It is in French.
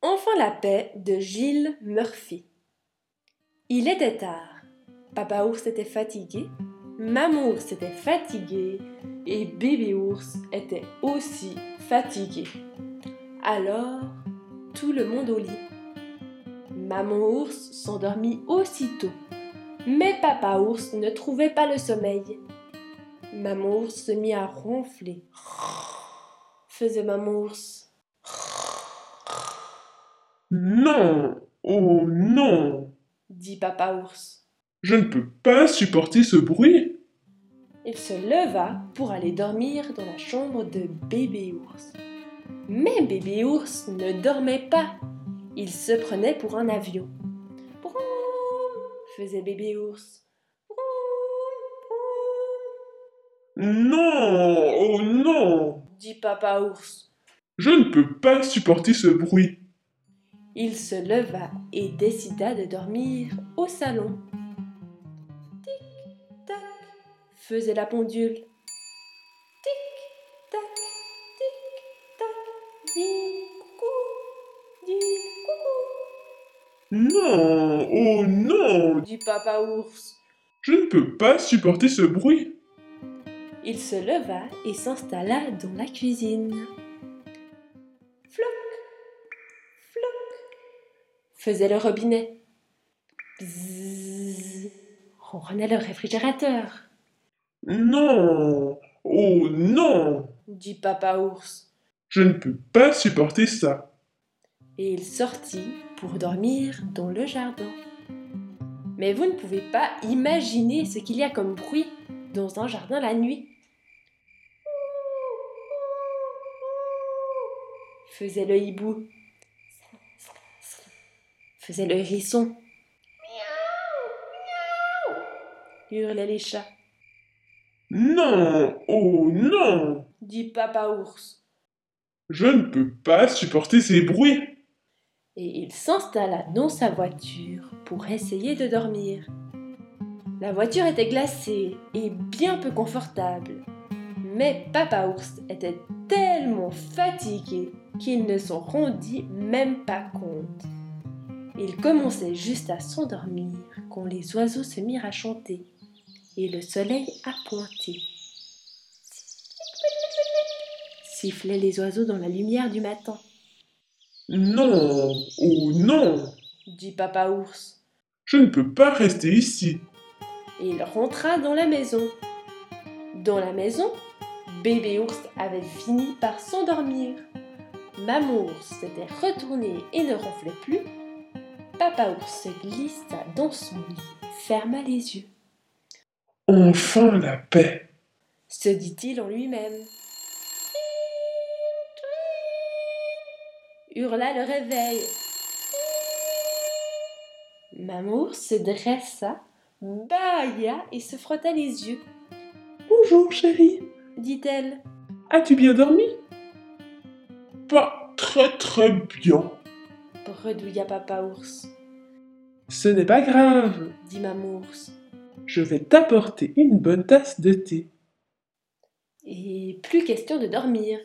Enfin la paix de Gilles Murphy. Il était tard. Papa ours était fatigué, maman ours était fatiguée et bébé ours était aussi fatigué. Alors, tout le monde au lit. Maman ours s'endormit aussitôt, mais papa ours ne trouvait pas le sommeil. Maman ours se mit à ronfler. Faisait maman ours. Non, oh non, dit papa ours. je ne peux pas supporter ce bruit. Il se leva pour aller dormir dans la chambre de bébé ours. Mais bébé ours ne dormait pas. Il se prenait pour un avion. Broum, faisait bébé ours. Broum, Non, oh non, dit papa ours. je ne peux pas supporter ce bruit. Il se leva et décida de dormir au salon. Tic-tac, faisait la pendule. Tic-tac, tic-tac, dis coucou, dis coucou, Non, oh non, dit papa ours. je ne peux pas supporter ce bruit. Il se leva et s'installa dans la cuisine. Faisait le robinet. Bzzz, ronronnait le réfrigérateur. Non, oh non, dit papa ours. je ne peux pas supporter ça. Et il sortit pour dormir dans le jardin. Mais vous ne pouvez pas imaginer ce qu'il y a comme bruit dans un jardin la nuit. Faisait le hibou. Faisait le hérisson. Hurlaient les chats. Non, oh non, Dit papa ours. je ne peux pas supporter ces bruits. et il s'installa dans sa voiture pour essayer de dormir. La voiture était glacée et bien peu confortable, mais Papa Ours était tellement fatigué qu'il ne s'en rendit même pas compte. Il commençait juste à s'endormir quand les oiseaux se mirent à chanter et le soleil à pointer. Sifflaient les oiseaux dans la lumière du matin. Non, oh non, dit Papa Ours. je ne peux pas rester ici. et il rentra dans la maison. Dans la maison, bébé ours avait fini par s'endormir. Maman ours s'était retournée et ne ronflait plus. Papa ours se glissa dans son lit, ferma les yeux, Enfin la paix. se dit-il en lui-même. Hurla le réveil. Maman ours se dressa, bâilla et se frotta les yeux. Bonjour chérie, dit-elle. as-tu bien dormi? Pas très très bien. Bredouilla papa ours, Ce n'est pas grave, dit maman ours. je vais t'apporter une bonne tasse de thé. Et plus question de dormir.